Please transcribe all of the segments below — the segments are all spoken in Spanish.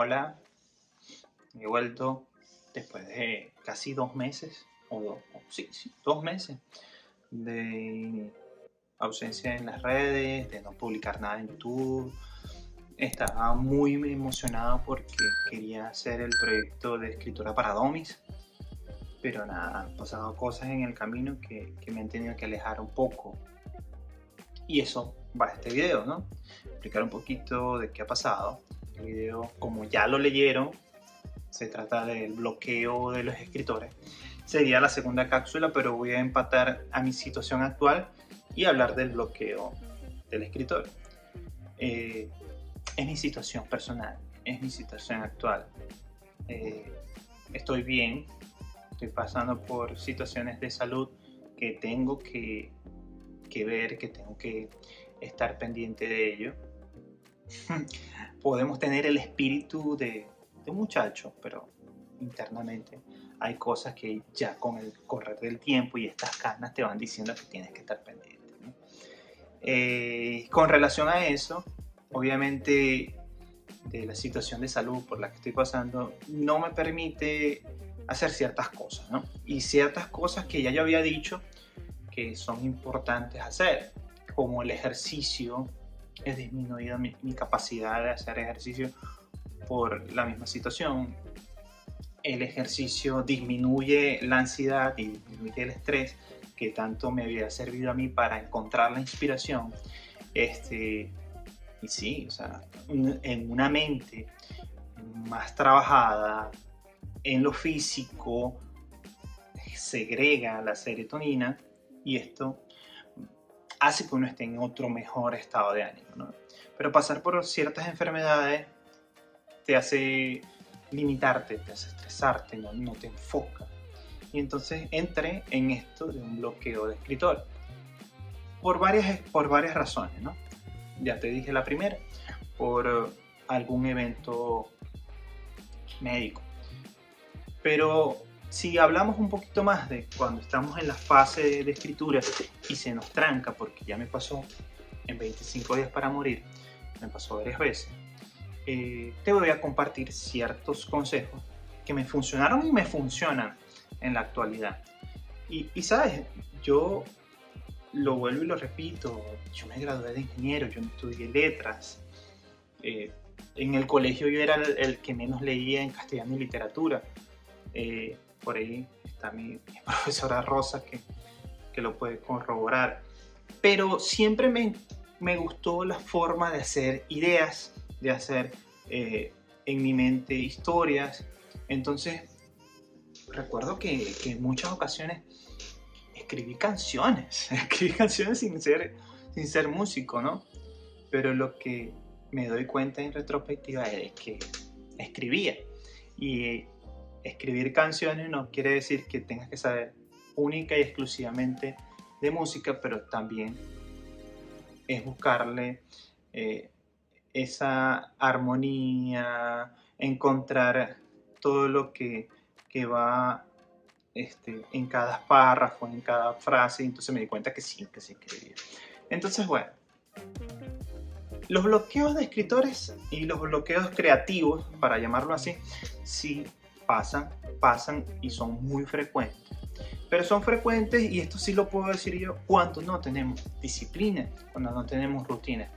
Hola, he vuelto después de casi dos meses, o dos, sí, sí, dos meses de ausencia en las redes, de no publicar nada en YouTube. Estaba muy emocionado porque quería hacer el proyecto de escritura para Domis, pero nada, han pasado cosas en el camino que, que me han tenido que alejar un poco. Y eso va a este video, ¿no? Explicar un poquito de qué ha pasado. El video, como ya lo leyeron, se trata del bloqueo de los escritores. Sería la segunda cápsula, pero voy a empatar a mi situación actual y hablar del bloqueo del escritor. Eh, es mi situación personal, es mi situación actual. Eh, estoy bien, estoy pasando por situaciones de salud que tengo que, que ver, que tengo que estar pendiente de ello. Podemos tener el espíritu de, de muchacho, pero internamente hay cosas que ya con el correr del tiempo y estas canas te van diciendo que tienes que estar pendiente. Eh, con relación a eso, obviamente de la situación de salud por la que estoy pasando, no me permite hacer ciertas cosas, ¿no? Y ciertas cosas que ya yo había dicho que son importantes hacer, como el ejercicio, he disminuido mi, capacidad de hacer ejercicio por la misma situación. El ejercicio disminuye la ansiedad y disminuye el estrés que tanto me había servido a mí para encontrar la inspiración. Este, y sí, o sea, en una mente más trabajada, en lo físico, segrega la serotonina y esto hace que uno esté en otro mejor estado de ánimo. ¿no? Pero pasar por ciertas enfermedades te hace limitarte, te hace estresarte, no, no te enfoca y entonces entré en esto de un bloqueo de escritor. Por varias, por varias razones, ¿no? Ya te dije la primera, por algún evento médico. Pero si hablamos un poquito más de cuando estamos en la fase de escritura y se nos tranca, porque ya me pasó en 25 días para morir, me pasó varias veces, eh, te voy a compartir ciertos consejos que me funcionaron y me funcionan en la actualidad. Y, y, sabes, yo lo vuelvo y lo repito, yo me gradué de ingeniero, yo no estudié letras. Eh, en el colegio yo era el, que menos leía en castellano y literatura. Eh, por ahí está mi, profesora Rosa que, que, lo puede corroborar. Pero siempre me, me, gustó la forma de hacer ideas, de hacer eh, en mi mente historias. Entonces recuerdo que, en muchas ocasiones escribí canciones, escribí canciones sin ser, sin ser músico, ¿no? Pero lo que me doy cuenta en retrospectiva es que escribía. Y escribir canciones no quiere decir que tengas que saber única y exclusivamente de música, pero también es buscarle eh, esa armonía, encontrar todo lo que que va este, en cada párrafo, en cada frase, entonces me di cuenta que sí, que sí escribía. Entonces, bueno, los bloqueos de escritores y los bloqueos creativos, para llamarlo así, sí pasan, pasan y son muy frecuentes. Pero son frecuentes, y esto sí lo puedo decir yo, cuando no tenemos disciplina, cuando no tenemos rutina.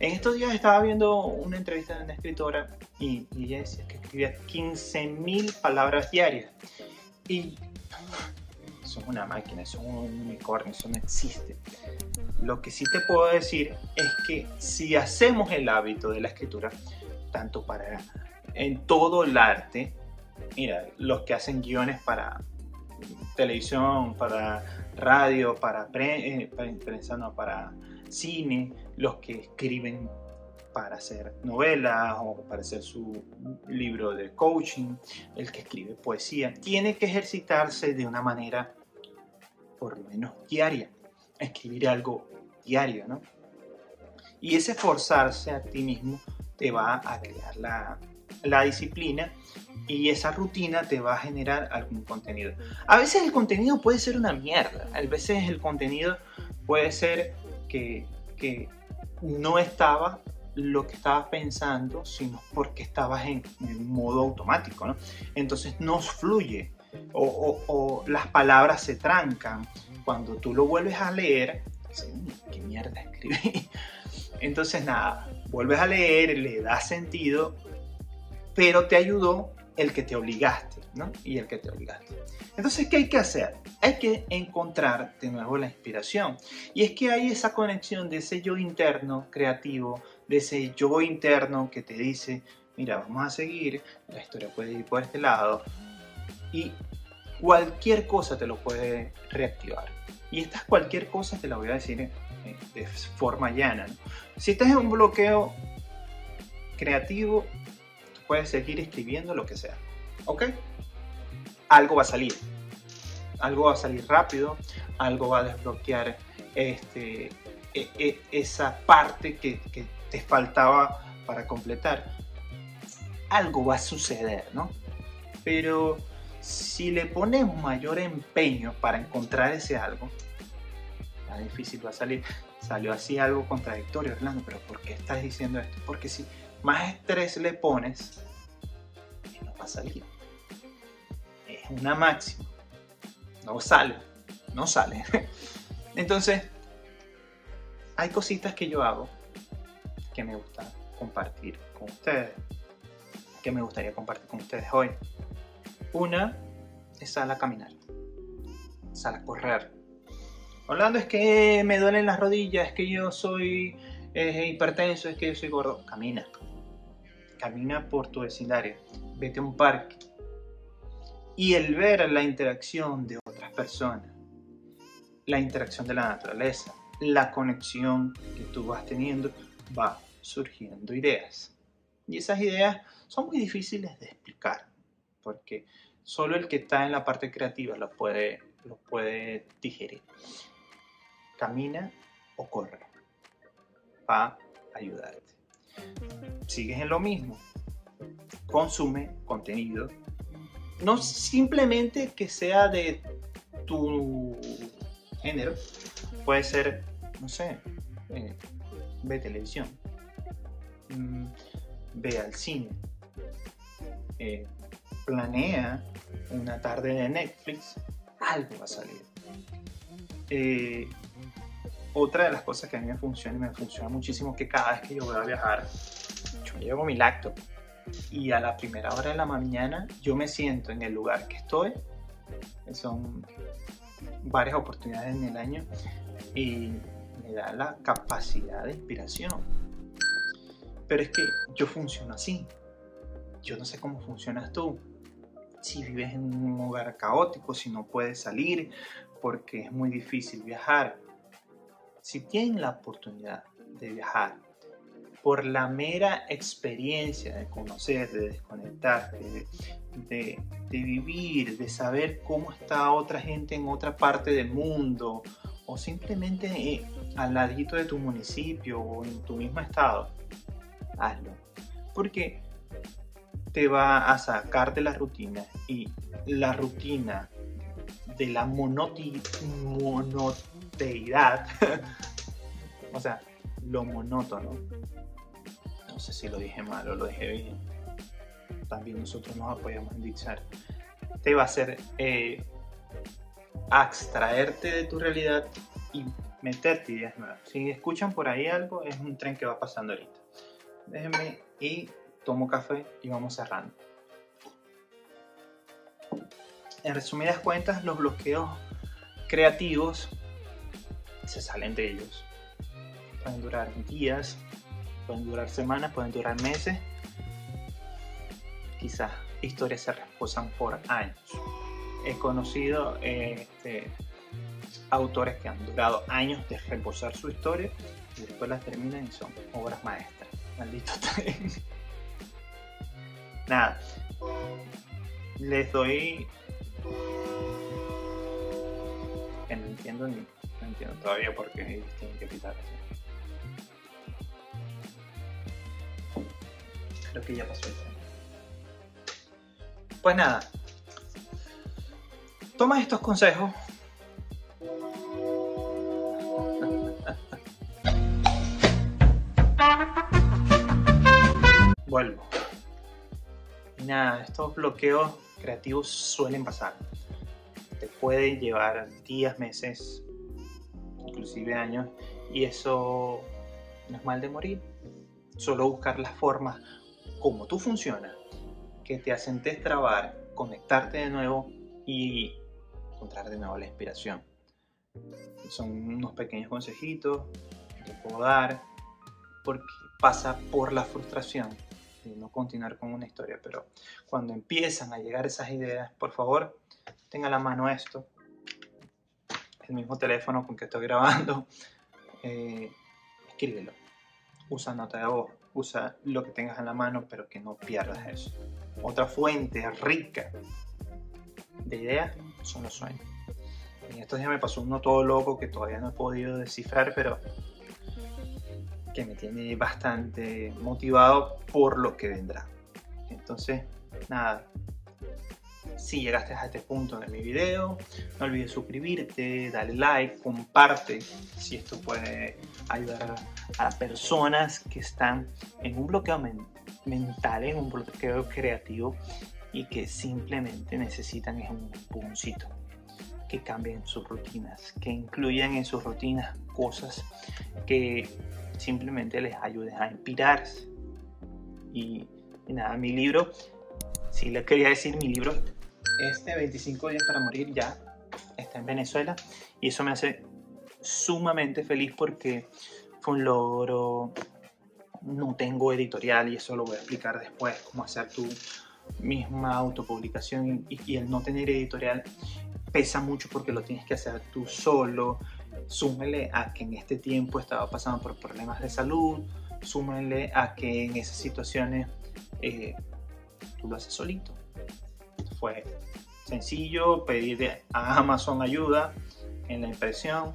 En estos días estaba viendo una entrevista de una escritora y, ella decía que escribía 15.000 palabras diarias. Y es una máquina, es un unicornio, eso no existe. Lo que sí te puedo decir es que si hacemos el hábito de la escritura, tanto para en todo el arte, mira, los que hacen guiones para televisión, para radio, para, eh, prensa, no, para cine, los que escriben para hacer novelas o para hacer su libro de coaching, el que escribe poesía, tiene que ejercitarse de una manera por lo menos diaria, escribir algo diario, ¿no? Y ese esforzarse a ti mismo te va a crear la, la disciplina y esa rutina te va a generar algún contenido. A veces el contenido puede ser una mierda, a veces el contenido puede ser que, que no estaba lo que estabas pensando, sino porque estabas en, modo automático. Entonces no fluye o, las palabras se trancan. Cuando tú lo vuelves a leer, ¿qué mierda escribí? Entonces nada, vuelves a leer, le da sentido, pero te ayudó el que te obligaste, ¿no? Y el que te obligaste. Entonces, ¿qué hay que hacer? Hay que encontrar de nuevo la inspiración. Y es que hay esa conexión de ese yo interno creativo, de ese yo interno que te dice, mira, vamos a seguir, la historia puede ir por este lado. Y cualquier cosa te lo puede reactivar. Y esta cualquier cosa te la voy a decir de forma llana. Si estás en un bloqueo creativo, puedes seguir escribiendo lo que sea. ¿Ok? Algo va a salir. Algo va a salir rápido, algo va a desbloquear este, e, e, esa parte que, te faltaba para completar. Algo va a suceder, ¿no? Pero si le pones mayor empeño para encontrar ese algo, más difícil va a salir. Salió así algo contradictorio, Orlando, pero ¿por qué estás diciendo esto? Porque si más estrés le pones, no va a salir. Es una máxima. No sale, no sale. Entonces, hay cositas que yo hago que me gusta compartir con ustedes, que me gustaría compartir con ustedes hoy. Una es salir a caminar, salir a correr. Hablando es que me duelen las rodillas, es que yo soy eh, hipertenso, es que yo soy gordo. Camina. Camina por tu vecindario. Vete a un parque. Y el ver la interacción de otras personas, la interacción de la naturaleza, la conexión que tú vas teniendo, va surgiendo ideas. Y esas ideas son muy difíciles de explicar, porque solo el que está en la parte creativa lo puede, puede digerir. Camina o corre. Va a ayudarte. Sigues en lo mismo. Consume contenido. No simplemente que sea de tu género. Puede ser, no sé, eh, ve televisión, mm, ve al cine, eh, planea una tarde de Netflix, algo va a salir. Eh, otra de las cosas que a mí me funciona y me funciona muchísimo que cada vez que yo voy a viajar, yo llevo mi laptop y a la primera hora de la mañana yo me siento en el lugar que estoy, son varias oportunidades en el año y me da la capacidad de inspiración. Pero es que yo funciono así. Yo no sé cómo funcionas tú. Si vives en un hogar caótico, si no puedes salir porque es muy difícil viajar. Si tienen la oportunidad de viajar por la mera experiencia de conocer, de desconectarte, de, de, vivir, de saber cómo está otra gente en otra parte del mundo, o simplemente eh, al ladito de tu municipio o en tu mismo estado, hazlo. Porque te va a sacar de la rutina y la rutina de la monoteidad, o sea, lo monótono. No sé si lo dije mal o lo dije bien. También nosotros nos apoyamos en Dixar. Te va a hacer eh, extraerte de tu realidad y meterte ideas nuevas. Si escuchan por ahí algo, es un tren que va pasando ahorita. Déjenme y tomo café y vamos cerrando. En resumidas cuentas, los bloqueos creativos se salen de ellos. Pueden durar días, pueden durar semanas, pueden durar meses. Quizás historias se reposan por años he conocido este, autores que han durado años de reposar su historia y después las terminan y son obras maestras. Maldito Nada. Les doy. Que no entiendo ni. No entiendo todavía por qué tienen que quitar eso. Creo que ya pasó el tema. Pues nada, Toma estos consejos. resuelvo. Y nada, estos bloqueos creativos suelen pasar. Te puede llevar días, meses, inclusive años, y eso no es mal de morir. Solo buscar las formas como tú funcionas que te hacen destrabar, conectarte de nuevo y encontrar de nuevo la inspiración. Son unos pequeños consejitos que puedo dar porque pasa por la frustración de no continuar con una historia, pero cuando empiezan a llegar esas ideas, por favor, tenga la mano esto, el mismo teléfono con que estoy grabando, eh, escríbelo, usa nota de voz, usa lo que tengas en la mano, pero que no pierdas eso. Otra fuente rica de ideas son los sueños. En estos días me pasó uno todo loco que todavía no he podido descifrar, pero que me tiene bastante motivado por lo que vendrá. Entonces, nada, si llegaste a este punto de mi video, no olvides suscribirte, dale like, comparte si esto puede ayudar a, personas que están en un bloqueo mental, en un bloqueo creativo y que simplemente necesitan un puncito que cambien sus rutinas, que incluyan en sus rutinas cosas que simplemente les ayuden a inspirarse. Y nada, mi libro, si les quería decir, mi libro este 25 días para morir ya está en Venezuela y eso me hace sumamente feliz porque fue un logro. No tengo editorial y eso lo voy a explicar después, cómo hacer tu misma autopublicación y, el no tener editorial pesa mucho porque lo tienes que hacer tú solo. Súmele a que en este tiempo estaba pasando por problemas de salud, súmele a que en esas situaciones eh, tú lo haces solito fue sencillo, pedir a Amazon ayuda en la impresión,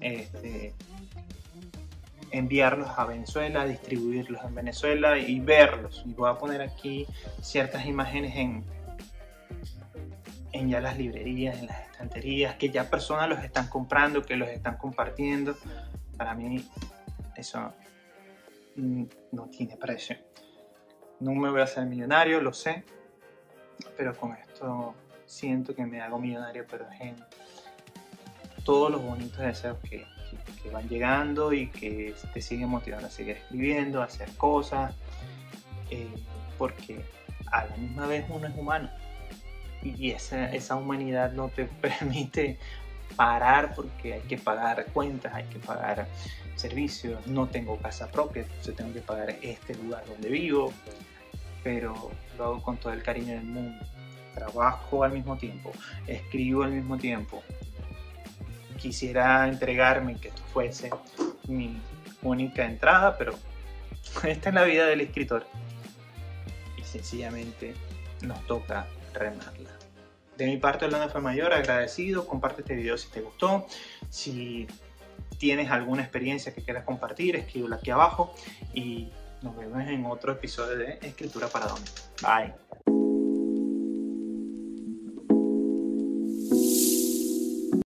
este, enviarlos a Venezuela, distribuirlos en Venezuela y verlos. Y voy a poner aquí ciertas imágenes en, en ya las librerías, en las estanterías, que ya personas los están comprando, que los están compartiendo. Para mí eso no tiene precio. No me voy a hacer millonario, lo sé, pero con esto siento que me hago millonario, pero es en todos los bonitos deseos que, van llegando y que te siguen motivando a seguir escribiendo, a hacer cosas, eh, porque a la misma vez uno es humano y esa, esa humanidad no te permite parar porque hay que pagar cuentas, hay que pagar servicios, no tengo casa propia, entonces tengo que pagar este lugar donde vivo, pero lo hago con todo el cariño del mundo. Trabajo al mismo tiempo, escribo al mismo tiempo. Quisiera entregarme que esto fuese mi única entrada, pero esta es la vida del escritor. Y sencillamente nos toca remarla. De mi parte, Orlando fue mayor, agradecido. Comparte este video si te gustó. Si tienes alguna experiencia que quieras compartir, escríbelo aquí abajo. Y nos vemos en otro episodio de Escritura para Dónde. Bye.